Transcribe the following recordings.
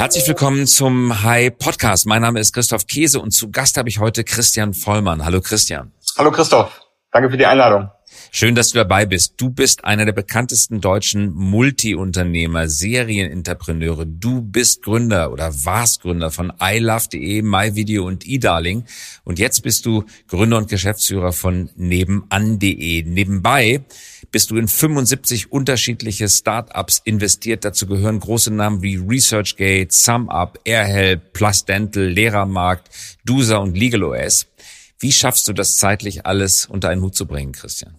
Herzlich willkommen zum Hi Podcast. Mein Name ist Christoph Käse und zu Gast habe ich heute Christian Vollmann. Hallo Christian. Hallo Christoph. Danke für die Einladung. Schön, dass du dabei bist. Du bist einer der bekanntesten deutschen Multiunternehmer, Serienentrepreneure. Du bist Gründer oder warst Gründer von iLove.de, MyVideo und eDarling. Und jetzt bist du Gründer und Geschäftsführer von Nebenan.de. Nebenbei bist du in 75 unterschiedliche Startups investiert. Dazu gehören große Namen wie ResearchGate, SumUp, AirHelp, Plus Dental, Lehrermarkt, DUSA und LegalOS. Wie schaffst du das zeitlich alles unter einen Hut zu bringen, Christian?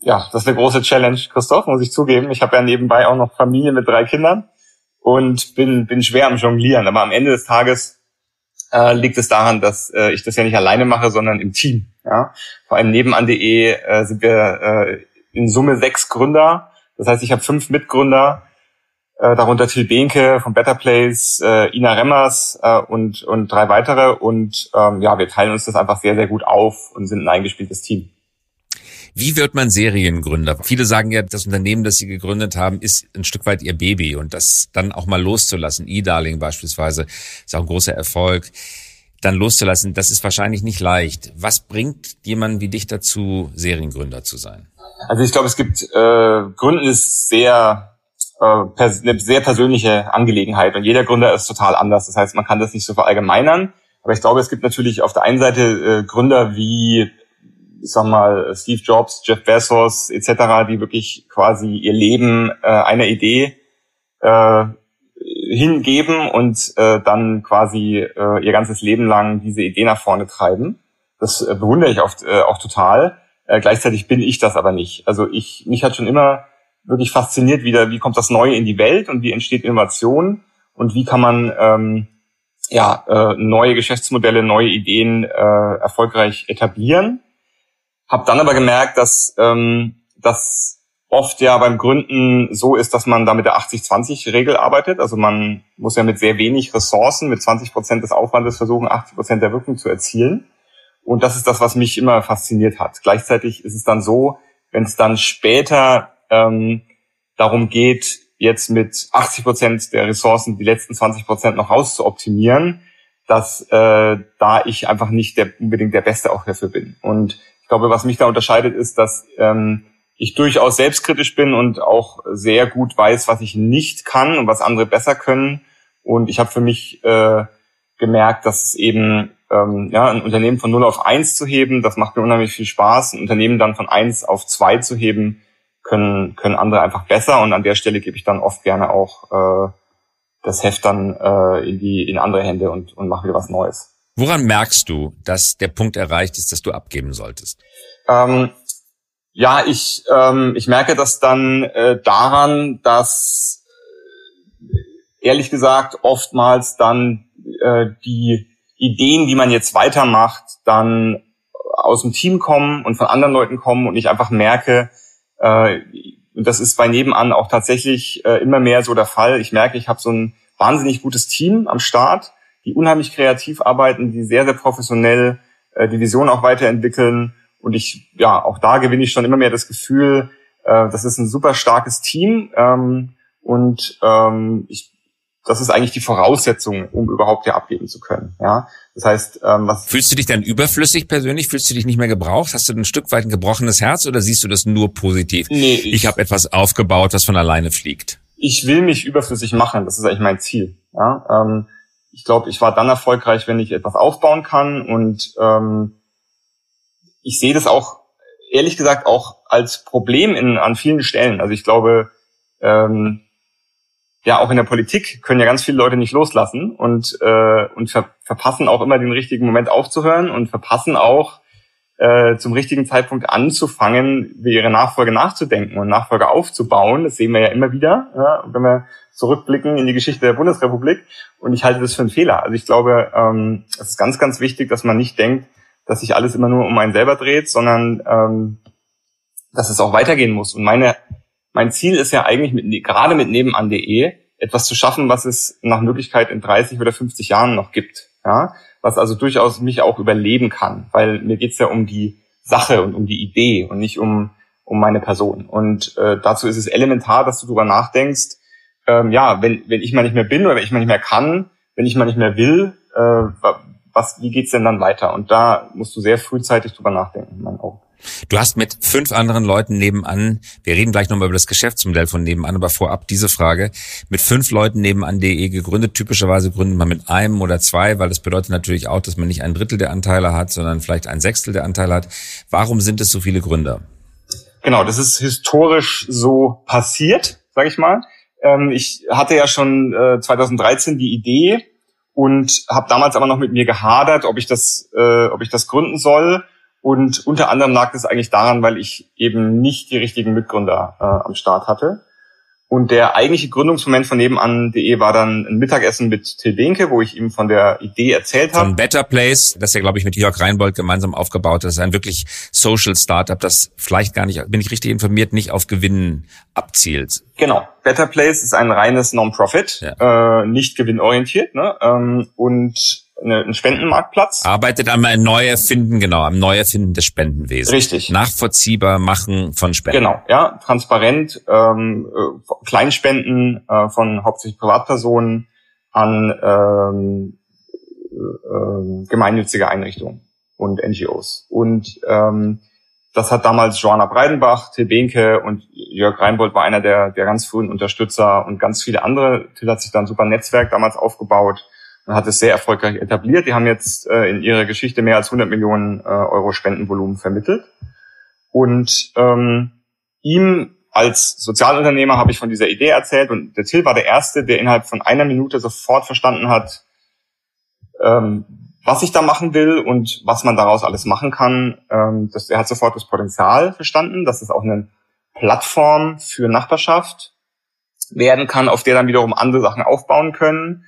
Ja, das ist eine große Challenge, Christoph, muss ich zugeben. Ich habe ja nebenbei auch noch Familie mit drei Kindern und bin, bin schwer am Jonglieren. Aber am Ende des Tages äh, liegt es daran, dass äh, ich das ja nicht alleine mache, sondern im Team. Ja? Vor allem nebenan.de äh, sind wir äh, in Summe sechs Gründer. Das heißt, ich habe fünf Mitgründer, äh, darunter Till Behnke von Better Place, äh, Ina Remmers äh, und, und drei weitere. Und ähm, ja, wir teilen uns das einfach sehr, sehr gut auf und sind ein eingespieltes Team. Wie wird man Seriengründer? Viele sagen ja, das Unternehmen, das sie gegründet haben, ist ein Stück weit ihr Baby und das dann auch mal loszulassen, E-Darling beispielsweise, ist auch ein großer Erfolg, dann loszulassen, das ist wahrscheinlich nicht leicht. Was bringt jemanden wie dich dazu, Seriengründer zu sein? Also ich glaube, es gibt, äh, Gründen ist sehr, äh, eine sehr persönliche Angelegenheit und jeder Gründer ist total anders. Das heißt, man kann das nicht so verallgemeinern. Aber ich glaube, es gibt natürlich auf der einen Seite äh, Gründer wie ich sag mal, Steve Jobs, Jeff Bezos etc., die wirklich quasi ihr Leben äh, einer Idee äh, hingeben und äh, dann quasi äh, ihr ganzes Leben lang diese Idee nach vorne treiben. Das äh, bewundere ich oft äh, auch total. Äh, gleichzeitig bin ich das aber nicht. Also ich mich hat schon immer wirklich fasziniert, wieder wie kommt das Neue in die Welt und wie entsteht Innovation und wie kann man ähm, ja äh, neue Geschäftsmodelle, neue Ideen äh, erfolgreich etablieren hab dann aber gemerkt, dass ähm, das oft ja beim Gründen so ist, dass man da mit der 80-20-Regel arbeitet. Also man muss ja mit sehr wenig Ressourcen, mit 20 Prozent des Aufwandes versuchen, 80 Prozent der Wirkung zu erzielen. Und das ist das, was mich immer fasziniert hat. Gleichzeitig ist es dann so, wenn es dann später ähm, darum geht, jetzt mit 80 Prozent der Ressourcen die letzten 20 Prozent noch rauszuoptimieren, dass äh, da ich einfach nicht der, unbedingt der Beste auch dafür bin. Und ich glaube, was mich da unterscheidet, ist, dass ähm, ich durchaus selbstkritisch bin und auch sehr gut weiß, was ich nicht kann und was andere besser können. Und ich habe für mich äh, gemerkt, dass es eben ähm, ja, ein Unternehmen von 0 auf 1 zu heben, das macht mir unheimlich viel Spaß. Ein Unternehmen dann von 1 auf 2 zu heben, können, können andere einfach besser. Und an der Stelle gebe ich dann oft gerne auch äh, das Heft dann äh, in die in andere Hände und, und mache wieder was Neues. Woran merkst du, dass der Punkt erreicht ist, dass du abgeben solltest? Ähm, ja, ich, ähm, ich merke das dann äh, daran, dass äh, ehrlich gesagt oftmals dann äh, die Ideen, die man jetzt weitermacht, dann aus dem Team kommen und von anderen Leuten kommen und ich einfach merke, äh, und das ist bei nebenan auch tatsächlich äh, immer mehr so der Fall. Ich merke, ich habe so ein wahnsinnig gutes Team am Start die unheimlich kreativ arbeiten, die sehr, sehr professionell äh, die Vision auch weiterentwickeln. Und ich, ja, auch da gewinne ich schon immer mehr das Gefühl, äh, das ist ein super starkes Team. Ähm, und ähm, ich, das ist eigentlich die Voraussetzung, um überhaupt hier abgeben zu können. Ja, das heißt, ähm, was fühlst du dich dann überflüssig persönlich? Fühlst du dich nicht mehr gebraucht? Hast du ein Stück weit ein gebrochenes Herz oder siehst du das nur positiv? Nee, ich, ich habe etwas aufgebaut, was von alleine fliegt. Ich will mich überflüssig machen. Das ist eigentlich mein Ziel. Ja, ähm, ich glaube, ich war dann erfolgreich, wenn ich etwas aufbauen kann. Und ähm, ich sehe das auch, ehrlich gesagt, auch als Problem in, an vielen Stellen. Also ich glaube, ähm, ja, auch in der Politik können ja ganz viele Leute nicht loslassen und, äh, und ver verpassen auch immer den richtigen Moment aufzuhören und verpassen auch äh, zum richtigen Zeitpunkt anzufangen, über ihre Nachfolge nachzudenken und Nachfolge aufzubauen. Das sehen wir ja immer wieder, ja, wenn wir zurückblicken in die Geschichte der Bundesrepublik. Und ich halte das für einen Fehler. Also ich glaube, ähm, es ist ganz, ganz wichtig, dass man nicht denkt, dass sich alles immer nur um einen selber dreht, sondern ähm, dass es auch weitergehen muss. Und meine, mein Ziel ist ja eigentlich mit, gerade mit nebenan.de etwas zu schaffen, was es nach Möglichkeit in 30 oder 50 Jahren noch gibt. Ja? Was also durchaus mich auch überleben kann, weil mir geht's ja um die Sache und um die Idee und nicht um, um meine Person. Und äh, dazu ist es elementar, dass du darüber nachdenkst, ähm, ja, wenn, wenn ich mal nicht mehr bin oder wenn ich mal nicht mehr kann, wenn ich mal nicht mehr will, äh, was, wie geht's denn dann weiter? Und da musst du sehr frühzeitig drüber nachdenken, in meinen Augen. Du hast mit fünf anderen Leuten nebenan, wir reden gleich nochmal über das Geschäftsmodell von nebenan, aber vorab diese Frage, mit fünf Leuten nebenan.de gegründet. Typischerweise gründet man mit einem oder zwei, weil das bedeutet natürlich auch, dass man nicht ein Drittel der Anteile hat, sondern vielleicht ein Sechstel der Anteile hat. Warum sind es so viele Gründer? Genau, das ist historisch so passiert, sage ich mal. Ähm, ich hatte ja schon 2013 äh, die Idee, und habe damals aber noch mit mir gehadert, ob ich das, äh, ob ich das gründen soll. Und unter anderem lag das eigentlich daran, weil ich eben nicht die richtigen Mitgründer äh, am Start hatte. Und der eigentliche Gründungsmoment von nebenan.de war dann ein Mittagessen mit Till Benke, wo ich ihm von der Idee erzählt habe. Von Better Place, das ja, glaube ich, mit Jörg Reinbold gemeinsam aufgebaut ist. Ein wirklich Social Startup, das vielleicht gar nicht, bin ich richtig informiert, nicht auf Gewinnen abzielt. Genau. Better Place ist ein reines Non-Profit, ja. äh, nicht gewinnorientiert. Ne? Ähm, und ein Spendenmarktplatz. Arbeitet am Neuerfinden, genau, am Neuerfinden des Spendenwesens. Richtig. Nachvollziehbar machen von Spenden. Genau, ja, transparent, ähm, äh, Kleinspenden äh, von hauptsächlich Privatpersonen an ähm, äh, gemeinnützige Einrichtungen und NGOs. Und ähm, das hat damals Joanna Breidenbach, Till Behnke und Jörg Reinbold war einer der, der ganz frühen Unterstützer und ganz viele andere. Till hat sich dann ein super Netzwerk damals aufgebaut und hat es sehr erfolgreich etabliert. Die haben jetzt äh, in ihrer Geschichte mehr als 100 Millionen äh, Euro Spendenvolumen vermittelt. Und ähm, ihm als Sozialunternehmer habe ich von dieser Idee erzählt und der Till war der Erste, der innerhalb von einer Minute sofort verstanden hat, ähm, was ich da machen will und was man daraus alles machen kann. Ähm, das, er hat sofort das Potenzial verstanden, dass es auch eine Plattform für Nachbarschaft werden kann, auf der dann wiederum andere Sachen aufbauen können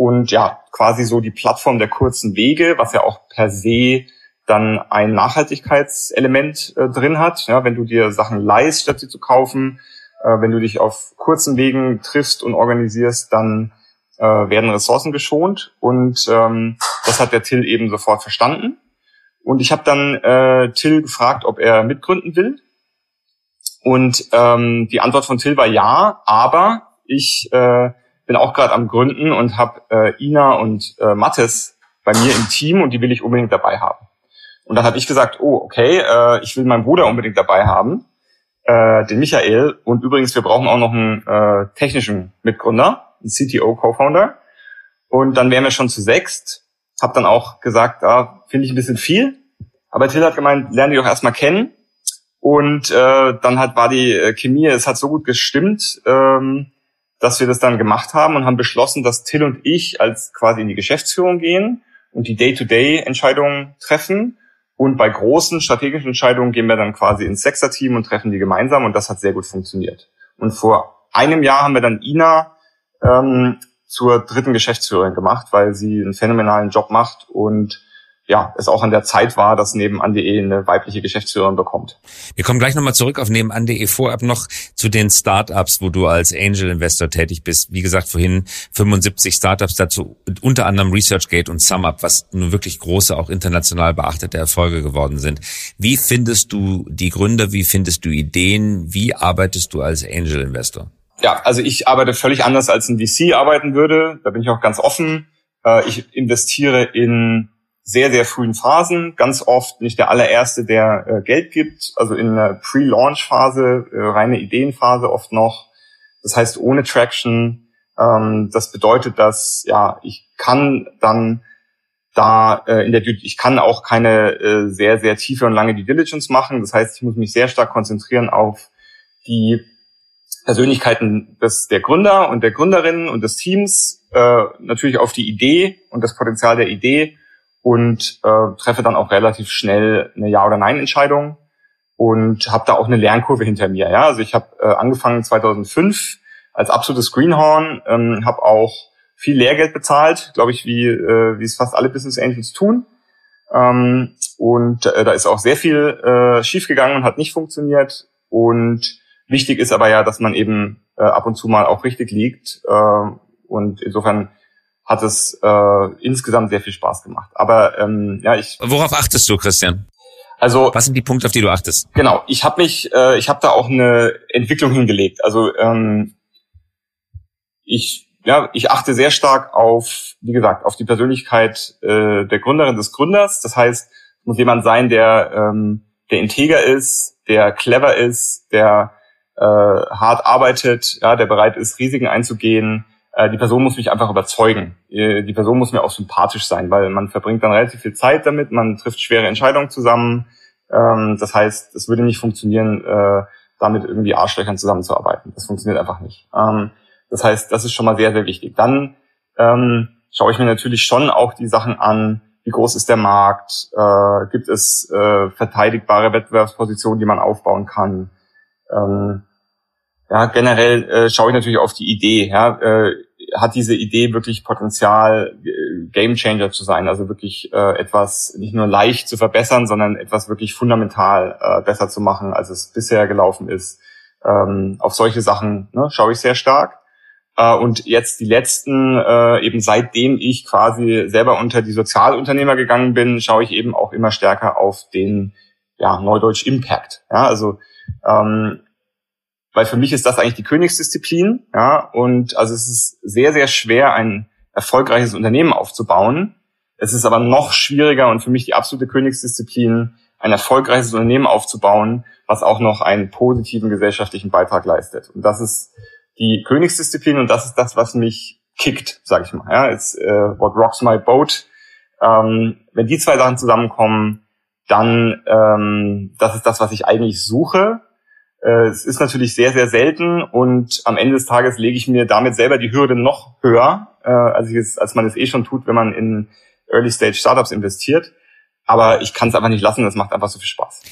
und ja, quasi so die Plattform der kurzen Wege, was ja auch per se dann ein Nachhaltigkeitselement äh, drin hat. Ja, wenn du dir Sachen leist, statt sie zu kaufen, äh, wenn du dich auf kurzen Wegen triffst und organisierst, dann äh, werden Ressourcen geschont. Und ähm, das hat der Till eben sofort verstanden. Und ich habe dann äh, Till gefragt, ob er mitgründen will. Und ähm, die Antwort von Till war ja, aber ich äh, bin auch gerade am Gründen und habe äh, Ina und äh, Mattes bei mir im Team und die will ich unbedingt dabei haben. Und dann habe ich gesagt, oh, okay, äh, ich will meinen Bruder unbedingt dabei haben, äh, den Michael. Und übrigens, wir brauchen auch noch einen äh, technischen Mitgründer, einen CTO-Co-Founder. Und dann wären wir schon zu sechst. Hab dann auch gesagt, ah, finde ich ein bisschen viel. Aber Till hat gemeint, lerne die doch erstmal kennen. Und äh, dann hat war die äh, Chemie, es hat so gut gestimmt, ähm, dass wir das dann gemacht haben und haben beschlossen, dass Till und ich als quasi in die Geschäftsführung gehen und die Day-to-Day-Entscheidungen treffen. Und bei großen strategischen Entscheidungen gehen wir dann quasi ins Sechser-Team und treffen die gemeinsam und das hat sehr gut funktioniert. Und vor einem Jahr haben wir dann Ina ähm, zur dritten Geschäftsführerin gemacht, weil sie einen phänomenalen Job macht und ja, es auch an der Zeit war, dass nebenan.de eine weibliche Geschäftsführerin bekommt. Wir kommen gleich nochmal zurück auf nebenan.de vorab noch zu den Startups, wo du als Angel Investor tätig bist. Wie gesagt, vorhin 75 Startups dazu, unter anderem ResearchGate und SumUp, was nun wirklich große, auch international beachtete Erfolge geworden sind. Wie findest du die Gründer? Wie findest du Ideen? Wie arbeitest du als Angel Investor? Ja, also ich arbeite völlig anders als ein VC arbeiten würde. Da bin ich auch ganz offen. Äh, ich investiere in sehr, sehr frühen Phasen, ganz oft nicht der allererste, der äh, Geld gibt, also in einer Pre-Launch-Phase, äh, reine Ideenphase oft noch. Das heißt ohne Traction. Ähm, das bedeutet, dass ja ich kann dann da äh, in der ich kann auch keine äh, sehr sehr tiefe und lange Due Diligence machen. Das heißt, ich muss mich sehr stark konzentrieren auf die Persönlichkeiten des der Gründer und der Gründerinnen und des Teams, äh, natürlich auf die Idee und das Potenzial der Idee und äh, treffe dann auch relativ schnell eine Ja- oder Nein-Entscheidung und habe da auch eine Lernkurve hinter mir. Ja, also ich habe äh, angefangen 2005 als absolutes Greenhorn, ähm, habe auch viel Lehrgeld bezahlt, glaube ich, wie äh, wie es fast alle Business Angels tun. Ähm, und äh, da ist auch sehr viel äh, schiefgegangen und hat nicht funktioniert. Und wichtig ist aber ja, dass man eben äh, ab und zu mal auch richtig liegt. Äh, und insofern hat es äh, insgesamt sehr viel Spaß gemacht. Aber ähm, ja, ich. Worauf achtest du, Christian? Also was sind die Punkte, auf die du achtest? Genau, ich habe mich, äh, ich habe da auch eine Entwicklung hingelegt. Also ähm, ich ja, ich achte sehr stark auf, wie gesagt, auf die Persönlichkeit äh, der Gründerin des Gründers. Das heißt, es muss jemand sein, der, ähm, der integer ist, der clever ist, der äh, hart arbeitet, ja, der bereit ist, Risiken einzugehen. Äh, die Person muss mich einfach überzeugen. Äh, die Person muss mir auch sympathisch sein, weil man verbringt dann relativ viel Zeit damit, man trifft schwere Entscheidungen zusammen. Ähm, das heißt, es würde nicht funktionieren, äh, damit irgendwie Arschlöchern zusammenzuarbeiten. Das funktioniert einfach nicht. Ähm, das heißt, das ist schon mal sehr, sehr wichtig. Dann ähm, schaue ich mir natürlich schon auch die Sachen an, wie groß ist der Markt, gibt es verteidigbare Wettbewerbspositionen, die man aufbauen kann. Ja, generell äh, schaue ich natürlich auf die Idee. Ja, äh, hat diese Idee wirklich Potenzial, äh, Gamechanger zu sein, also wirklich äh, etwas nicht nur leicht zu verbessern, sondern etwas wirklich fundamental äh, besser zu machen, als es bisher gelaufen ist. Ähm, auf solche Sachen ne, schaue ich sehr stark. Äh, und jetzt die letzten, äh, eben seitdem ich quasi selber unter die Sozialunternehmer gegangen bin, schaue ich eben auch immer stärker auf den ja, Neudeutsch Impact. Ja, also ähm, weil für mich ist das eigentlich die Königsdisziplin. Ja, und also es ist sehr, sehr schwer, ein erfolgreiches Unternehmen aufzubauen. Es ist aber noch schwieriger und für mich die absolute Königsdisziplin, ein erfolgreiches Unternehmen aufzubauen, was auch noch einen positiven gesellschaftlichen Beitrag leistet. Und das ist die Königsdisziplin und das ist das, was mich kickt, sage ich mal. Ja, it's uh, what rocks my boat. Ähm, wenn die zwei Sachen zusammenkommen, dann ähm, das ist das, was ich eigentlich suche. Äh, es ist natürlich sehr, sehr selten und am Ende des Tages lege ich mir damit selber die Hürde noch höher, äh, als, es, als man es eh schon tut, wenn man in Early-Stage-Startups investiert. Aber ich kann es einfach nicht lassen, das macht einfach so viel Spaß.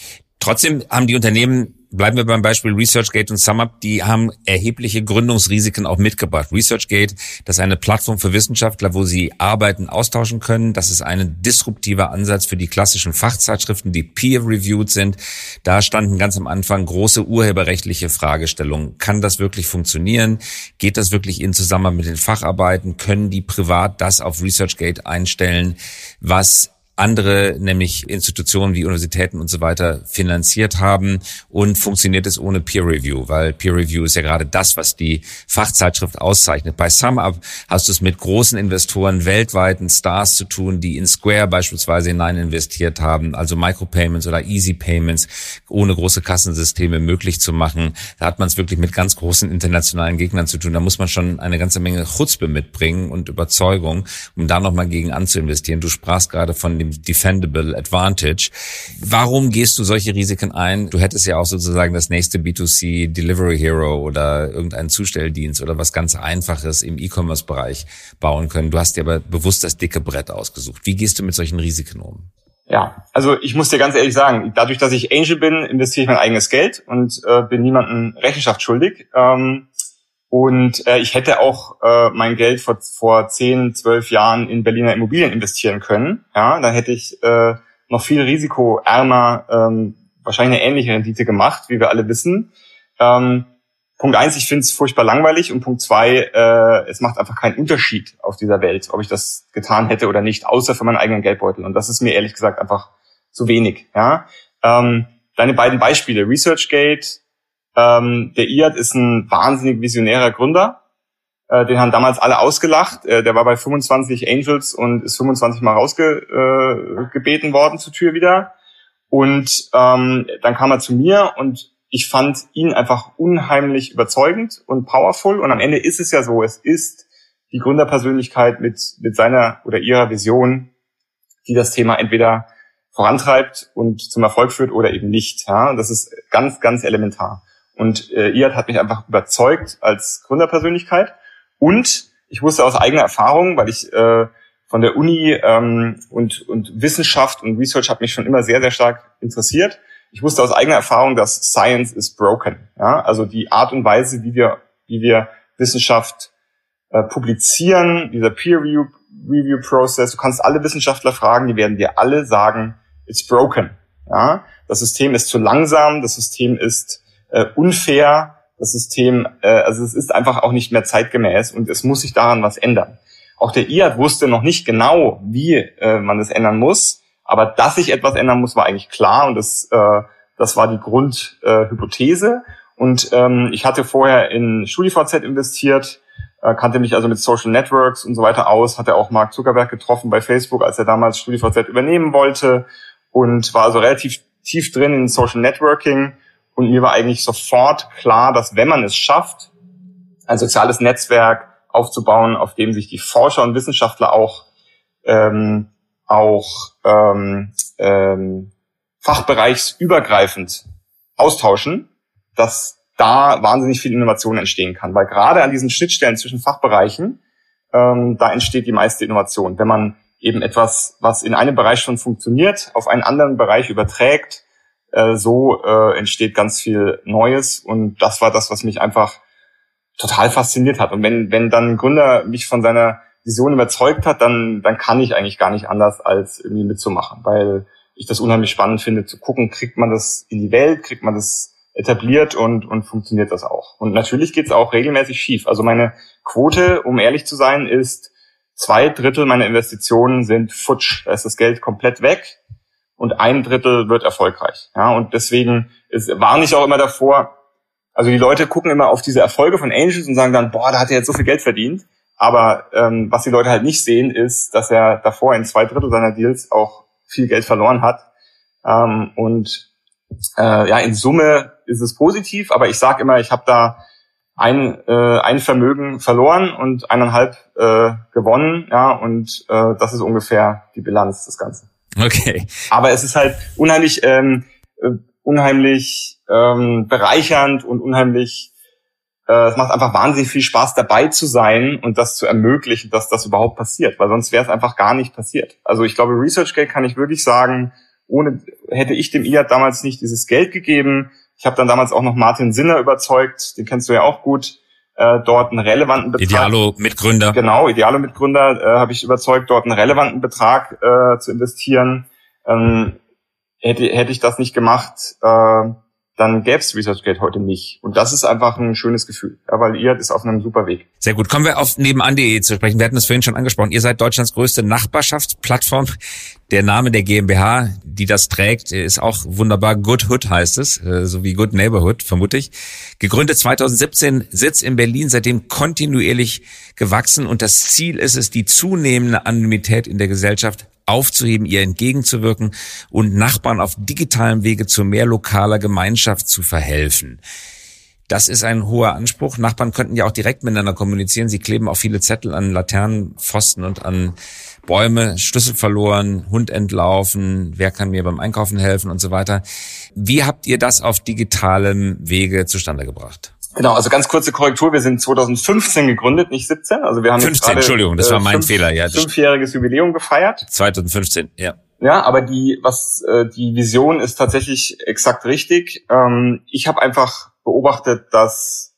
Trotzdem haben die Unternehmen, bleiben wir beim Beispiel ResearchGate und SumUp, die haben erhebliche Gründungsrisiken auch mitgebracht. ResearchGate, das ist eine Plattform für Wissenschaftler, wo sie Arbeiten austauschen können. Das ist ein disruptiver Ansatz für die klassischen Fachzeitschriften, die peer-reviewed sind. Da standen ganz am Anfang große urheberrechtliche Fragestellungen. Kann das wirklich funktionieren? Geht das wirklich in Zusammenhang mit den Facharbeiten? Können die privat das auf ResearchGate einstellen, was andere, nämlich Institutionen wie Universitäten und so weiter, finanziert haben und funktioniert es ohne Peer Review, weil Peer Review ist ja gerade das, was die Fachzeitschrift auszeichnet. Bei SumUp hast du es mit großen Investoren, weltweiten Stars zu tun, die in Square beispielsweise hinein investiert haben, also Micropayments oder Easy Payments ohne große Kassensysteme möglich zu machen. Da hat man es wirklich mit ganz großen internationalen Gegnern zu tun. Da muss man schon eine ganze Menge Chutzpe mitbringen und Überzeugung, um da nochmal gegen anzuinvestieren. Du sprachst gerade von dem Defendable Advantage. Warum gehst du solche Risiken ein? Du hättest ja auch sozusagen das nächste B2C Delivery Hero oder irgendeinen Zustelldienst oder was ganz Einfaches im E-Commerce-Bereich bauen können. Du hast dir aber bewusst das dicke Brett ausgesucht. Wie gehst du mit solchen Risiken um? Ja, also ich muss dir ganz ehrlich sagen, dadurch, dass ich Angel bin, investiere ich mein eigenes Geld und äh, bin niemandem Rechenschaft schuldig. Ähm, und äh, ich hätte auch äh, mein Geld vor, vor 10, 12 Jahren in Berliner Immobilien investieren können. Ja, dann hätte ich äh, noch viel risikoärmer ähm, wahrscheinlich eine ähnliche Rendite gemacht, wie wir alle wissen. Ähm, Punkt eins, ich finde es furchtbar langweilig und Punkt zwei, äh, es macht einfach keinen Unterschied auf dieser Welt, ob ich das getan hätte oder nicht, außer für meinen eigenen Geldbeutel. Und das ist mir ehrlich gesagt einfach zu wenig. Ja, ähm, deine beiden Beispiele, ResearchGate ähm, der Iad ist ein wahnsinnig visionärer Gründer. Äh, den haben damals alle ausgelacht. Äh, der war bei 25 Angels und ist 25 Mal rausgebeten äh, worden zur Tür wieder. Und ähm, dann kam er zu mir und ich fand ihn einfach unheimlich überzeugend und powerful. Und am Ende ist es ja so, es ist die Gründerpersönlichkeit mit, mit seiner oder ihrer Vision, die das Thema entweder vorantreibt und zum Erfolg führt oder eben nicht. Ja? Das ist ganz, ganz elementar. Und äh, Iad hat mich einfach überzeugt als Gründerpersönlichkeit. Und ich wusste aus eigener Erfahrung, weil ich äh, von der Uni ähm, und, und Wissenschaft und Research hat mich schon immer sehr, sehr stark interessiert. Ich wusste aus eigener Erfahrung, dass Science is broken. Ja? Also die Art und Weise, wie wir, wie wir Wissenschaft äh, publizieren, dieser Peer Review, Review Process, du kannst alle Wissenschaftler fragen, die werden dir alle sagen, it's broken. Ja? Das System ist zu langsam, das System ist äh, unfair. Das System, äh, also es ist einfach auch nicht mehr zeitgemäß und es muss sich daran was ändern. Auch der IAD wusste noch nicht genau, wie äh, man es ändern muss, aber dass sich etwas ändern muss, war eigentlich klar und das, äh, das war die Grundhypothese. Äh, und ähm, ich hatte vorher in StudiVZ investiert äh, kannte mich also mit Social Networks und so weiter aus, hatte auch Mark Zuckerberg getroffen bei Facebook, als er damals StudiVZ übernehmen wollte und war also relativ tief drin in Social Networking und mir war eigentlich sofort klar, dass wenn man es schafft, ein soziales Netzwerk aufzubauen, auf dem sich die Forscher und Wissenschaftler auch ähm, auch ähm, ähm, fachbereichsübergreifend austauschen, dass da wahnsinnig viel Innovation entstehen kann. Weil gerade an diesen Schnittstellen zwischen Fachbereichen, ähm, da entsteht die meiste Innovation. Wenn man eben etwas, was in einem Bereich schon funktioniert, auf einen anderen Bereich überträgt, äh, so äh, entsteht ganz viel Neues. Und das war das, was mich einfach total fasziniert hat. Und wenn, wenn dann ein Gründer mich von seiner Vision überzeugt hat, dann, dann kann ich eigentlich gar nicht anders, als irgendwie mitzumachen, weil ich das unheimlich spannend finde, zu gucken, kriegt man das in die Welt, kriegt man das etabliert und, und funktioniert das auch. Und natürlich geht es auch regelmäßig schief. Also meine Quote, um ehrlich zu sein, ist zwei Drittel meiner Investitionen sind futsch. Da ist das Geld komplett weg und ein Drittel wird erfolgreich. Ja, und deswegen ist, warne ich auch immer davor, also die Leute gucken immer auf diese Erfolge von Angels und sagen dann, boah, da hat er jetzt so viel Geld verdient. Aber ähm, was die Leute halt nicht sehen, ist, dass er davor in zwei Drittel seiner Deals auch viel Geld verloren hat. Ähm, und äh, ja, in Summe ist es positiv, aber ich sage immer, ich habe da ein, äh, ein Vermögen verloren und eineinhalb äh, gewonnen, ja, und äh, das ist ungefähr die Bilanz des Ganzen. Okay. Aber es ist halt unheimlich, ähm, äh, unheimlich ähm, bereichernd und unheimlich äh, es macht einfach wahnsinnig viel Spaß dabei zu sein und das zu ermöglichen, dass das überhaupt passiert, weil sonst wäre es einfach gar nicht passiert. Also ich glaube, ResearchGate kann ich wirklich sagen, ohne hätte ich dem IAD damals nicht dieses Geld gegeben. Ich habe dann damals auch noch Martin Sinner überzeugt, den kennst du ja auch gut, äh, dort einen relevanten Betrag. Idealo-Mitgründer. Genau, Idealo-Mitgründer äh, habe ich überzeugt, dort einen relevanten Betrag äh, zu investieren. Ähm, hätte, hätte ich das nicht gemacht, äh, dann gäbe es ResearchGate heute nicht. Und das ist einfach ein schönes Gefühl, ja, weil ihr ist auf einem super Weg. Sehr gut. Kommen wir auf nebenan.de zu sprechen. Wir hatten es vorhin schon angesprochen. Ihr seid Deutschlands größte Nachbarschaftsplattform. Der Name der GmbH, die das trägt, ist auch wunderbar. Good Hood heißt es, äh, so wie Good Neighborhood, vermute ich. Gegründet 2017, Sitz in Berlin, seitdem kontinuierlich gewachsen. Und das Ziel ist es, die zunehmende Anonymität in der Gesellschaft aufzuheben, ihr entgegenzuwirken und Nachbarn auf digitalem Wege zu mehr lokaler Gemeinschaft zu verhelfen. Das ist ein hoher Anspruch. Nachbarn könnten ja auch direkt miteinander kommunizieren. Sie kleben auch viele Zettel an Laternenpfosten und an Bäume, Schlüssel verloren, Hund entlaufen, wer kann mir beim Einkaufen helfen und so weiter. Wie habt ihr das auf digitalem Wege zustande gebracht? Genau, also ganz kurze Korrektur. Wir sind 2015 gegründet, nicht 17. Also wir haben 15, jetzt gerade, Entschuldigung, das war mein fünf, Fehler. Ja, fünfjähriges Jubiläum gefeiert. 2015, ja. Ja, aber die was äh, die Vision ist tatsächlich exakt richtig. Ähm, ich habe einfach beobachtet, dass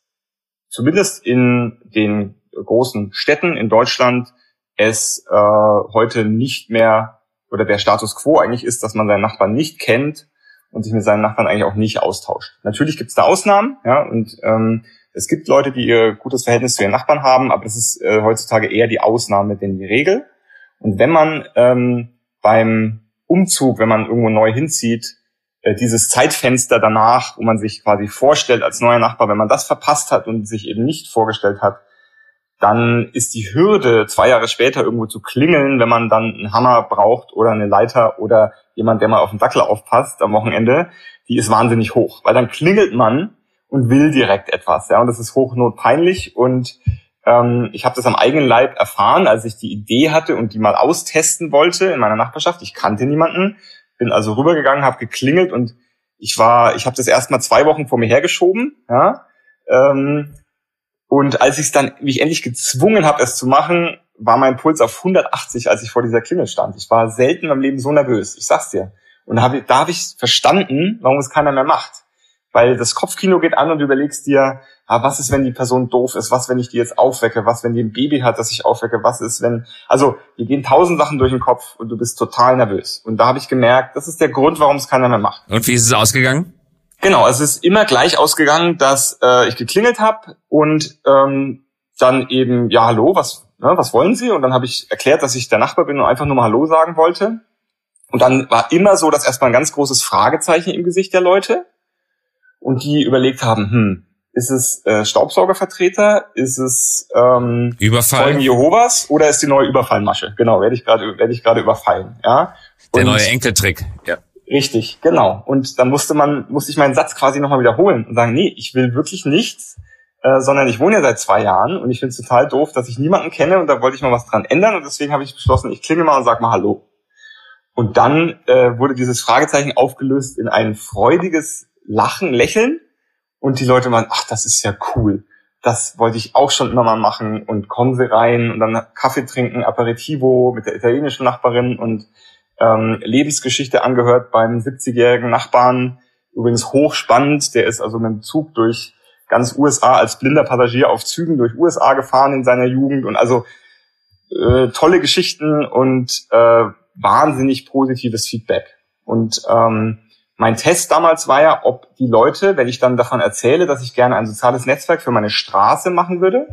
zumindest in den großen Städten in Deutschland es äh, heute nicht mehr oder der Status quo eigentlich ist, dass man seinen Nachbarn nicht kennt und sich mit seinen Nachbarn eigentlich auch nicht austauscht. Natürlich gibt es da Ausnahmen, ja, und ähm, es gibt Leute, die ihr gutes Verhältnis zu ihren Nachbarn haben, aber das ist äh, heutzutage eher die Ausnahme denn die Regel. Und wenn man ähm, beim Umzug, wenn man irgendwo neu hinzieht, äh, dieses Zeitfenster danach, wo man sich quasi vorstellt als neuer Nachbar, wenn man das verpasst hat und sich eben nicht vorgestellt hat, dann ist die Hürde, zwei Jahre später irgendwo zu klingeln, wenn man dann einen Hammer braucht oder eine Leiter oder jemand, der mal auf den Dackel aufpasst am Wochenende, die ist wahnsinnig hoch. Weil dann klingelt man und will direkt etwas. Ja, und das ist hochnotpeinlich. Und ähm, ich habe das am eigenen Leib erfahren, als ich die Idee hatte und die mal austesten wollte in meiner Nachbarschaft. Ich kannte niemanden, bin also rübergegangen, habe geklingelt und ich war, ich habe das erst mal zwei Wochen vor mir hergeschoben. Ja, ähm, und als ich es dann mich endlich gezwungen habe, es zu machen, war mein Puls auf 180, als ich vor dieser Klingel stand. Ich war selten im Leben so nervös. Ich sag's dir. Und da habe da hab ich verstanden, warum es keiner mehr macht. Weil das Kopfkino geht an und du überlegst dir, ah, was ist, wenn die Person doof ist? Was, wenn ich die jetzt aufwecke? Was, wenn die ein Baby hat, das ich aufwecke? Was ist, wenn... Also, dir gehen tausend Sachen durch den Kopf und du bist total nervös. Und da habe ich gemerkt, das ist der Grund, warum es keiner mehr macht. Und wie ist es ausgegangen? Genau, es ist immer gleich ausgegangen, dass äh, ich geklingelt habe und ähm, dann eben, ja, hallo, was, ne, was wollen Sie? Und dann habe ich erklärt, dass ich der Nachbar bin und einfach nur mal Hallo sagen wollte. Und dann war immer so, dass erstmal ein ganz großes Fragezeichen im Gesicht der Leute und die überlegt haben, hm, Ist es äh, Staubsaugervertreter? Ist es ähm, Überfall? Zeugen Jehovas oder ist die neue Überfallmasche? Genau, werde ich gerade werde ich gerade überfallen, ja? Der neue Enkeltrick. Ja. Richtig, genau. Und dann musste man musste ich meinen Satz quasi nochmal wiederholen und sagen, nee, ich will wirklich nichts, äh, sondern ich wohne ja seit zwei Jahren und ich finde es total doof, dass ich niemanden kenne und da wollte ich mal was dran ändern und deswegen habe ich beschlossen, ich klinge mal und sag mal Hallo. Und dann äh, wurde dieses Fragezeichen aufgelöst in ein freudiges Lachen, Lächeln und die Leute waren, ach, das ist ja cool. Das wollte ich auch schon immer mal machen und kommen sie rein und dann Kaffee trinken, Aperitivo mit der italienischen Nachbarin und ähm, Lebensgeschichte angehört beim 70-jährigen Nachbarn. Übrigens hochspannend, der ist also mit dem Zug durch ganz USA als blinder Passagier auf Zügen durch USA gefahren in seiner Jugend und also äh, tolle Geschichten und äh, wahnsinnig positives Feedback. Und ähm, mein Test damals war ja, ob die Leute, wenn ich dann davon erzähle, dass ich gerne ein soziales Netzwerk für meine Straße machen würde,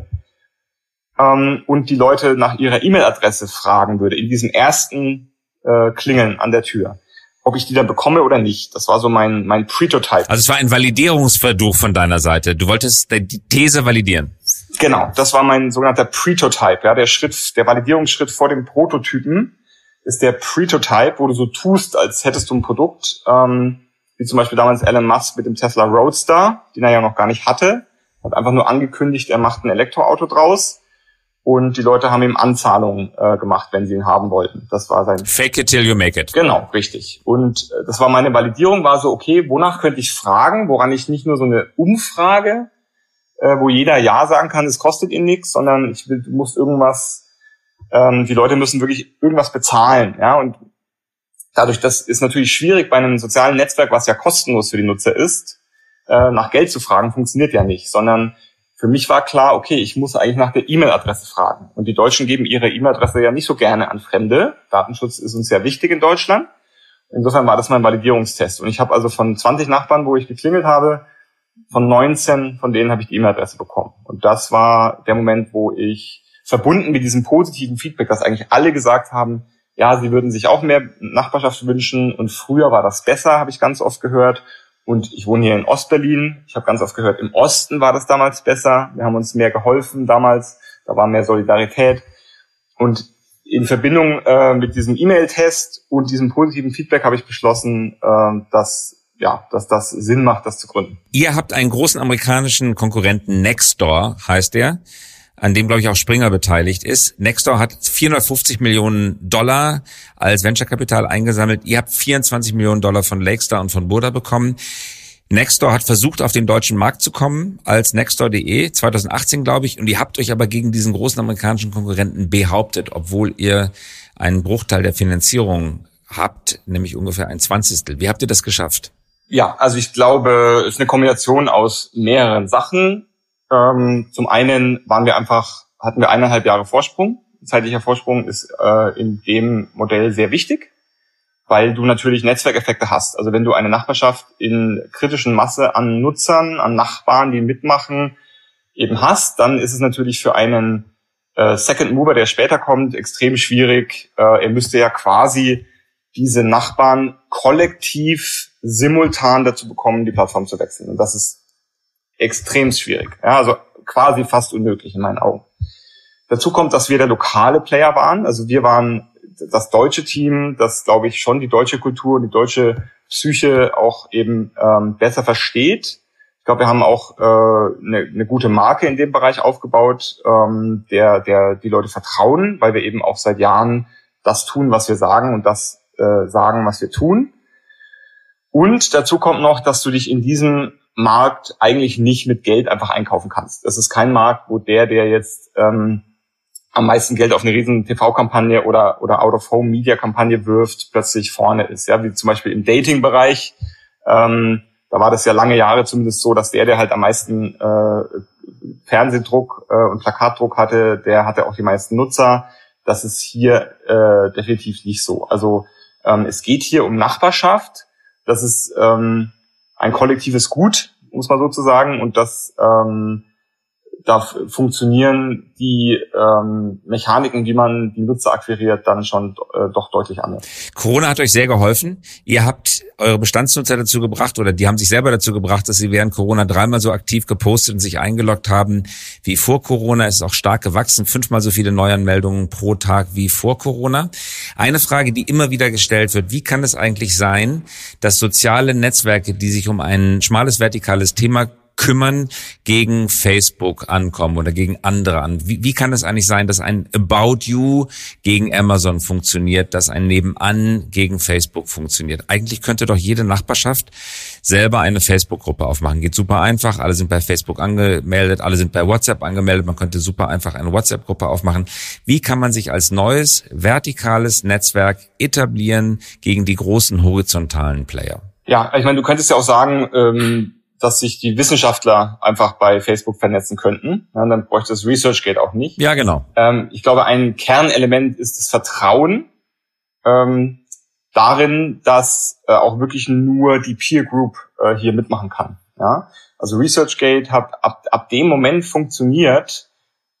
ähm, und die Leute nach ihrer E-Mail-Adresse fragen würde, in diesem ersten äh, Klingeln an der Tür, ob ich die dann bekomme oder nicht. Das war so mein, mein Pretotype. Also es war ein Validierungsversuch von deiner Seite. Du wolltest die These validieren. Genau, das war mein sogenannter Pretotype, ja, der Schritt, der Validierungsschritt vor dem Prototypen ist der Pretotype, wo du so tust, als hättest du ein Produkt, ähm, wie zum Beispiel damals Elon Musk mit dem Tesla Roadster, den er ja noch gar nicht hatte, hat einfach nur angekündigt, er macht ein Elektroauto draus und die Leute haben ihm Anzahlungen äh, gemacht, wenn sie ihn haben wollten. Das war sein Fake it till you make it. Genau, richtig. Und äh, das war meine Validierung, war so okay, wonach könnte ich fragen, woran ich nicht nur so eine Umfrage, äh, wo jeder ja sagen kann, es kostet ihn nichts, sondern ich will, du musst irgendwas ähm, die Leute müssen wirklich irgendwas bezahlen, ja, und dadurch, das ist natürlich schwierig bei einem sozialen Netzwerk, was ja kostenlos für die Nutzer ist, äh, nach Geld zu fragen, funktioniert ja nicht, sondern für mich war klar, okay, ich muss eigentlich nach der E-Mail-Adresse fragen. Und die Deutschen geben ihre E-Mail-Adresse ja nicht so gerne an Fremde. Datenschutz ist uns ja wichtig in Deutschland. Insofern war das mein Validierungstest. Und ich habe also von 20 Nachbarn, wo ich geklingelt habe, von 19 von denen habe ich die E-Mail-Adresse bekommen. Und das war der Moment, wo ich verbunden mit diesem positiven Feedback, dass eigentlich alle gesagt haben, ja, sie würden sich auch mehr Nachbarschaft wünschen und früher war das besser, habe ich ganz oft gehört. Und ich wohne hier in Ostberlin. Ich habe ganz oft gehört, im Osten war das damals besser. Wir haben uns mehr geholfen damals. Da war mehr Solidarität. Und in Verbindung äh, mit diesem E-Mail-Test und diesem positiven Feedback habe ich beschlossen, äh, dass ja, dass das Sinn macht, das zu gründen. Ihr habt einen großen amerikanischen Konkurrenten, Nextdoor heißt der an dem, glaube ich, auch Springer beteiligt ist. Nextdoor hat 450 Millionen Dollar als Venture-Kapital eingesammelt. Ihr habt 24 Millionen Dollar von Lakestar und von Burda bekommen. Nextdoor hat versucht, auf den deutschen Markt zu kommen als Nextdoor.de 2018, glaube ich. Und ihr habt euch aber gegen diesen großen amerikanischen Konkurrenten behauptet, obwohl ihr einen Bruchteil der Finanzierung habt, nämlich ungefähr ein Zwanzigstel. Wie habt ihr das geschafft? Ja, also ich glaube, es ist eine Kombination aus mehreren Sachen. Ähm, zum einen waren wir einfach, hatten wir eineinhalb Jahre Vorsprung. Zeitlicher Vorsprung ist äh, in dem Modell sehr wichtig, weil du natürlich Netzwerkeffekte hast. Also wenn du eine Nachbarschaft in kritischen Masse an Nutzern, an Nachbarn, die mitmachen, eben hast, dann ist es natürlich für einen äh, Second Mover, der später kommt, extrem schwierig. Äh, er müsste ja quasi diese Nachbarn kollektiv simultan dazu bekommen, die Plattform zu wechseln. Und das ist extrem schwierig. Ja, also quasi fast unmöglich in meinen Augen. Dazu kommt, dass wir der lokale Player waren. Also wir waren das deutsche Team, das, glaube ich, schon die deutsche Kultur die deutsche Psyche auch eben ähm, besser versteht. Ich glaube, wir haben auch äh, eine, eine gute Marke in dem Bereich aufgebaut, ähm, der, der die Leute vertrauen, weil wir eben auch seit Jahren das tun, was wir sagen und das äh, sagen, was wir tun. Und dazu kommt noch, dass du dich in diesem Markt eigentlich nicht mit Geld einfach einkaufen kannst. Das ist kein Markt, wo der, der jetzt ähm, am meisten Geld auf eine riesen TV-Kampagne oder, oder Out-of-Home-Media-Kampagne wirft, plötzlich vorne ist. Ja, wie zum Beispiel im Dating-Bereich. Ähm, da war das ja lange Jahre zumindest so, dass der, der halt am meisten äh, Fernsehdruck äh, und Plakatdruck hatte, der hatte auch die meisten Nutzer. Das ist hier äh, definitiv nicht so. Also ähm, es geht hier um Nachbarschaft. Das ist ähm, ein kollektives Gut, muss man sozusagen, und das ähm, da funktionieren die ähm, Mechaniken, wie man die Nutzer akquiriert, dann schon äh, doch deutlich anders. Corona hat euch sehr geholfen. Ihr habt eure Bestandsnutzer dazu gebracht oder die haben sich selber dazu gebracht, dass sie während Corona dreimal so aktiv gepostet und sich eingeloggt haben wie vor Corona. Es ist auch stark gewachsen, fünfmal so viele Neuanmeldungen pro Tag wie vor Corona. Eine Frage, die immer wieder gestellt wird, wie kann es eigentlich sein, dass soziale Netzwerke, die sich um ein schmales vertikales Thema kümmern, gegen Facebook ankommen oder gegen andere an? Wie, wie kann es eigentlich sein, dass ein About You gegen Amazon funktioniert, dass ein Nebenan gegen Facebook funktioniert? Eigentlich könnte doch jede Nachbarschaft selber eine Facebook-Gruppe aufmachen. Geht super einfach. Alle sind bei Facebook angemeldet, alle sind bei WhatsApp angemeldet. Man könnte super einfach eine WhatsApp-Gruppe aufmachen. Wie kann man sich als neues vertikales Netzwerk etablieren gegen die großen horizontalen Player? Ja, ich meine, du könntest ja auch sagen, ähm dass sich die Wissenschaftler einfach bei Facebook vernetzen könnten. Ja, dann bräuchte das ResearchGate auch nicht. Ja, genau. Ähm, ich glaube, ein Kernelement ist das Vertrauen ähm, darin, dass äh, auch wirklich nur die Peer Group äh, hier mitmachen kann. Ja? Also ResearchGate hat ab, ab dem Moment funktioniert,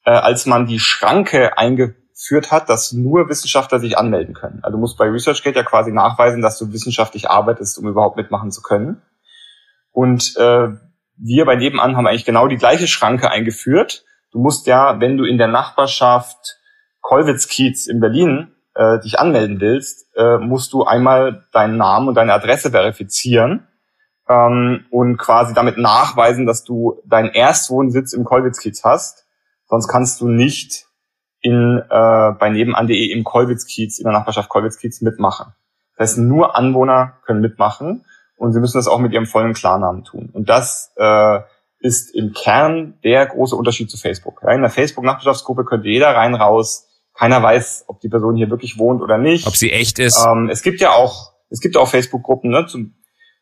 äh, als man die Schranke eingeführt hat, dass nur Wissenschaftler sich anmelden können. Also du musst bei ResearchGate ja quasi nachweisen, dass du wissenschaftlich arbeitest, um überhaupt mitmachen zu können. Und äh, wir bei Nebenan haben eigentlich genau die gleiche Schranke eingeführt. Du musst ja, wenn du in der Nachbarschaft Kollwitz-Kiez in Berlin äh, dich anmelden willst, äh, musst du einmal deinen Namen und deine Adresse verifizieren ähm, und quasi damit nachweisen, dass du deinen Erstwohnsitz im Kollwitz-Kiez hast. Sonst kannst du nicht in, äh, bei nebenan.de im Kollwitz-Kiez, in der Nachbarschaft Kollwitz-Kiez mitmachen. Das heißt, nur Anwohner können mitmachen und sie müssen das auch mit ihrem vollen Klarnamen tun. Und das äh, ist im Kern der große Unterschied zu Facebook. Ja, in der Facebook-Nachbarschaftsgruppe könnte jeder rein raus. Keiner weiß, ob die Person hier wirklich wohnt oder nicht. Ob sie echt ist. Ähm, es gibt ja auch, es gibt auch Facebook-Gruppen ne, zum,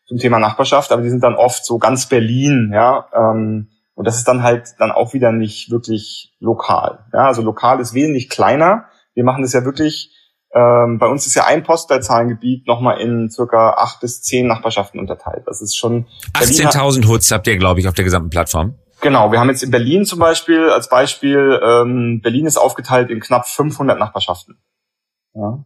zum Thema Nachbarschaft, aber die sind dann oft so ganz Berlin, ja. Ähm, und das ist dann halt dann auch wieder nicht wirklich lokal. Ja, also lokal ist wesentlich kleiner. Wir machen das ja wirklich ähm, bei uns ist ja ein Postleitzahlengebiet nochmal in circa acht bis zehn Nachbarschaften unterteilt. Das ist schon 18.000 Hoods habt ihr, glaube ich, auf der gesamten Plattform. Genau, wir haben jetzt in Berlin zum Beispiel als Beispiel, ähm, Berlin ist aufgeteilt in knapp 500 Nachbarschaften. Ja.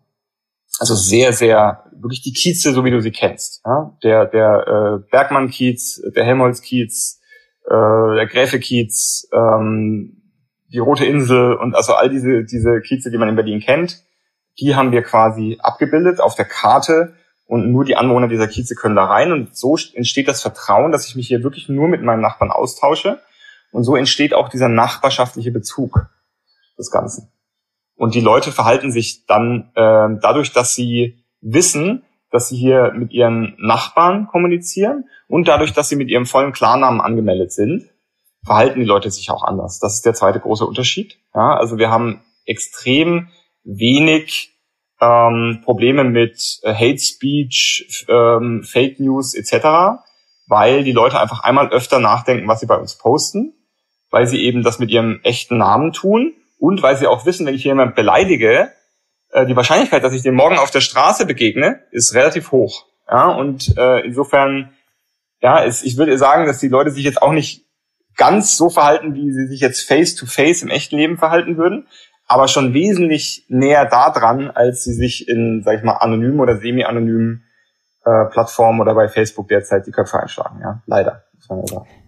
Also sehr, sehr, wirklich die Kieze, so wie du sie kennst. Ja. Der, der äh, Bergmann-Kiez, der Helmholtz-Kiez, äh, der Gräfe-Kiez, ähm, die Rote Insel und also all diese, diese Kieze, die man in Berlin kennt die haben wir quasi abgebildet auf der Karte und nur die Anwohner dieser Kieze können da rein und so entsteht das Vertrauen, dass ich mich hier wirklich nur mit meinem Nachbarn austausche und so entsteht auch dieser nachbarschaftliche Bezug des Ganzen. Und die Leute verhalten sich dann äh, dadurch, dass sie wissen, dass sie hier mit ihren Nachbarn kommunizieren und dadurch, dass sie mit ihrem vollen Klarnamen angemeldet sind, verhalten die Leute sich auch anders. Das ist der zweite große Unterschied. Ja, also wir haben extrem wenig ähm, Probleme mit äh, Hate Speech, ähm, Fake News etc., weil die Leute einfach einmal öfter nachdenken, was sie bei uns posten, weil sie eben das mit ihrem echten Namen tun und weil sie auch wissen, wenn ich jemanden beleidige, äh, die Wahrscheinlichkeit, dass ich dem morgen auf der Straße begegne, ist relativ hoch. Ja, und äh, insofern, ja, es, ich würde sagen, dass die Leute sich jetzt auch nicht ganz so verhalten, wie sie sich jetzt face to face im echten Leben verhalten würden, aber schon wesentlich näher da dran, als sie sich in, sag ich mal, anonymen oder semi-anonymen äh, Plattformen oder bei Facebook derzeit die Köpfe einschlagen. Ja, leider.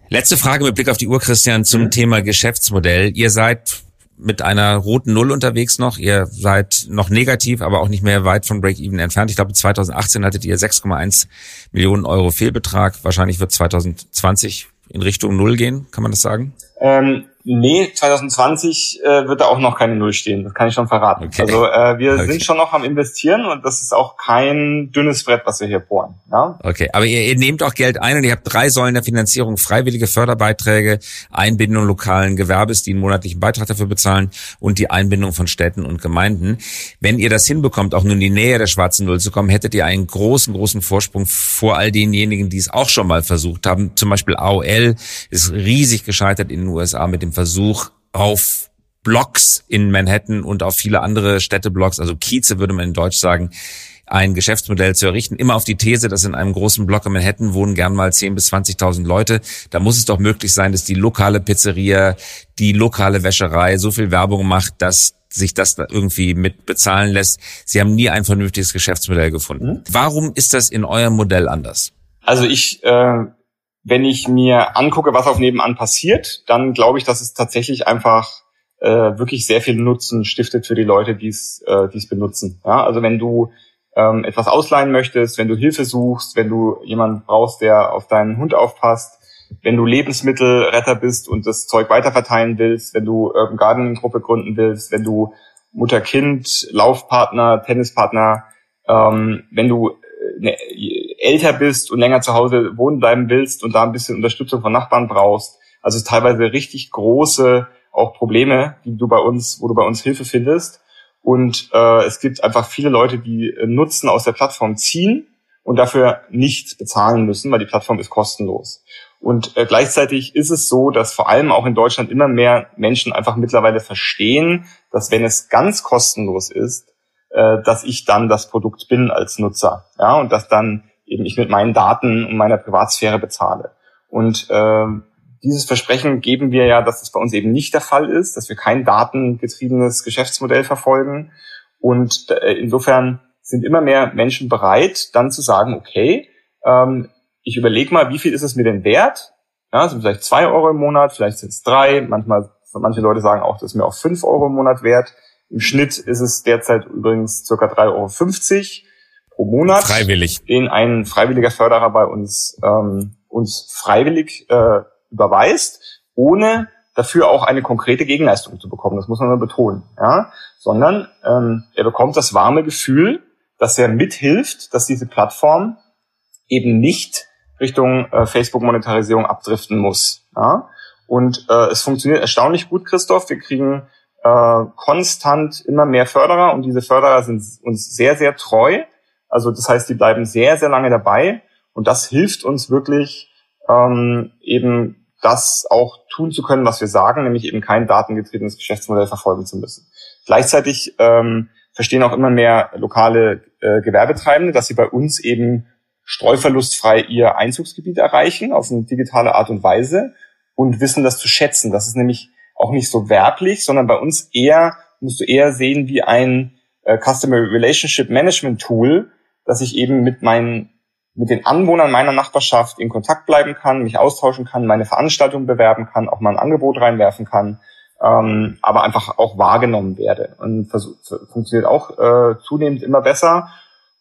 Letzte Frage mit Blick auf die Uhr, Christian, zum mhm. Thema Geschäftsmodell. Ihr seid mit einer roten Null unterwegs noch. Ihr seid noch negativ, aber auch nicht mehr weit von Break-Even entfernt. Ich glaube, 2018 hattet ihr 6,1 Millionen Euro Fehlbetrag. Wahrscheinlich wird 2020 in Richtung Null gehen. Kann man das sagen? Ähm, Nee, 2020 äh, wird da auch noch keine Null stehen, das kann ich schon verraten. Okay. Also äh, wir okay. sind schon noch am Investieren und das ist auch kein dünnes Brett, was wir hier bohren. Ja? Okay, aber ihr, ihr nehmt auch Geld ein und ihr habt drei Säulen der Finanzierung, freiwillige Förderbeiträge, Einbindung lokalen Gewerbes, die einen monatlichen Beitrag dafür bezahlen und die Einbindung von Städten und Gemeinden. Wenn ihr das hinbekommt, auch nur in die Nähe der schwarzen Null zu kommen, hättet ihr einen großen, großen Vorsprung vor all denjenigen, die es auch schon mal versucht haben. Zum Beispiel AOL ist riesig gescheitert in den USA mit dem Versuch auf Blocks in Manhattan und auf viele andere Städteblocks, also Kieze würde man in Deutsch sagen, ein Geschäftsmodell zu errichten. Immer auf die These, dass in einem großen Block in Manhattan wohnen gern mal 10.000 bis 20.000 Leute. Da muss es doch möglich sein, dass die lokale Pizzeria, die lokale Wäscherei so viel Werbung macht, dass sich das da irgendwie mit bezahlen lässt. Sie haben nie ein vernünftiges Geschäftsmodell gefunden. Mhm. Warum ist das in eurem Modell anders? Also ich, äh, wenn ich mir angucke, was auf nebenan passiert, dann glaube ich, dass es tatsächlich einfach äh, wirklich sehr viel Nutzen stiftet für die Leute, die es äh, es benutzen. Ja, also wenn du ähm, etwas ausleihen möchtest, wenn du Hilfe suchst, wenn du jemanden brauchst, der auf deinen Hund aufpasst, wenn du Lebensmittelretter bist und das Zeug weiterverteilen willst, wenn du Urban Gardening Gruppe gründen willst, wenn du Mutter-Kind, Laufpartner, Tennispartner, ähm, wenn du äh, ne, älter bist und länger zu Hause wohnen bleiben willst und da ein bisschen Unterstützung von Nachbarn brauchst. Also teilweise richtig große auch Probleme, die du bei uns, wo du bei uns Hilfe findest. Und äh, es gibt einfach viele Leute, die Nutzen aus der Plattform ziehen und dafür nicht bezahlen müssen, weil die Plattform ist kostenlos. Und äh, gleichzeitig ist es so, dass vor allem auch in Deutschland immer mehr Menschen einfach mittlerweile verstehen, dass wenn es ganz kostenlos ist, äh, dass ich dann das Produkt bin als Nutzer. Ja, und dass dann eben ich mit meinen Daten und meiner Privatsphäre bezahle. Und äh, dieses Versprechen geben wir ja, dass es bei uns eben nicht der Fall ist, dass wir kein datengetriebenes Geschäftsmodell verfolgen. Und äh, insofern sind immer mehr Menschen bereit, dann zu sagen, okay, ähm, ich überlege mal, wie viel ist es mir denn wert? Ja, sind vielleicht zwei Euro im Monat, vielleicht sind es drei, manchmal, manche Leute sagen auch, das ist mir auch fünf Euro im Monat wert. Im Schnitt ist es derzeit übrigens circa 3,50 Euro pro Monat. Freiwillig. Den ein freiwilliger Förderer bei uns, ähm, uns freiwillig äh, überweist, ohne dafür auch eine konkrete Gegenleistung zu bekommen. Das muss man mal betonen. Ja? Sondern ähm, er bekommt das warme Gefühl, dass er mithilft, dass diese Plattform eben nicht Richtung äh, Facebook-Monetarisierung abdriften muss. Ja? Und äh, es funktioniert erstaunlich gut, Christoph. Wir kriegen äh, konstant immer mehr Förderer und diese Förderer sind uns sehr, sehr treu. Also das heißt, die bleiben sehr, sehr lange dabei und das hilft uns wirklich ähm, eben das auch tun zu können, was wir sagen, nämlich eben kein datengetriebenes Geschäftsmodell verfolgen zu müssen. Gleichzeitig ähm, verstehen auch immer mehr lokale äh, Gewerbetreibende, dass sie bei uns eben streuverlustfrei ihr Einzugsgebiet erreichen auf eine digitale Art und Weise und wissen das zu schätzen. Das ist nämlich auch nicht so werblich, sondern bei uns eher, musst du eher sehen wie ein äh, Customer Relationship Management Tool, dass ich eben mit meinen mit den Anwohnern meiner Nachbarschaft in Kontakt bleiben kann, mich austauschen kann, meine Veranstaltung bewerben kann, auch mal ein Angebot reinwerfen kann, ähm, aber einfach auch wahrgenommen werde. Und funktioniert auch äh, zunehmend immer besser.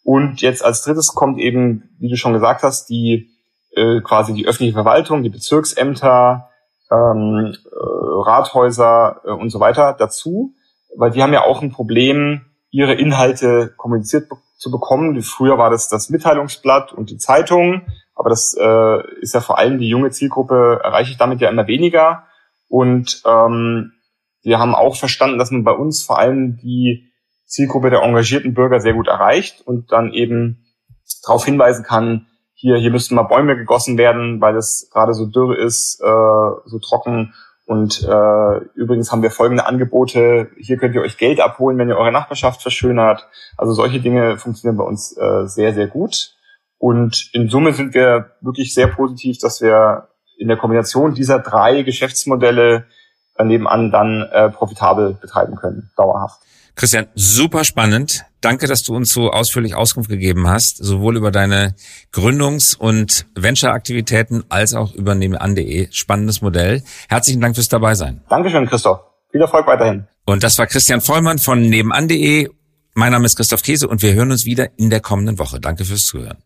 Und jetzt als drittes kommt eben, wie du schon gesagt hast, die äh, quasi die öffentliche Verwaltung, die Bezirksämter, ähm, äh, Rathäuser äh, und so weiter dazu, weil die haben ja auch ein Problem, ihre Inhalte kommuniziert zu bekommen. Früher war das das Mitteilungsblatt und die Zeitung, aber das äh, ist ja vor allem die junge Zielgruppe, erreiche ich damit ja immer weniger. Und ähm, wir haben auch verstanden, dass man bei uns vor allem die Zielgruppe der engagierten Bürger sehr gut erreicht und dann eben darauf hinweisen kann, hier, hier müssten mal Bäume gegossen werden, weil es gerade so dürr ist, äh, so trocken. Und äh, übrigens haben wir folgende Angebote. Hier könnt ihr euch Geld abholen, wenn ihr eure Nachbarschaft verschönert. Also solche Dinge funktionieren bei uns äh, sehr, sehr gut. Und in Summe sind wir wirklich sehr positiv, dass wir in der Kombination dieser drei Geschäftsmodelle nebenan dann äh, profitabel betreiben können, dauerhaft. Christian, super spannend. Danke, dass du uns so ausführlich Auskunft gegeben hast, sowohl über deine Gründungs- und Venture-Aktivitäten als auch über nebenan.de. Spannendes Modell. Herzlichen Dank fürs Dabeisein. Dankeschön, Christoph. Viel Erfolg weiterhin. Und das war Christian Vollmann von nebenan.de. Mein Name ist Christoph Käse und wir hören uns wieder in der kommenden Woche. Danke fürs Zuhören.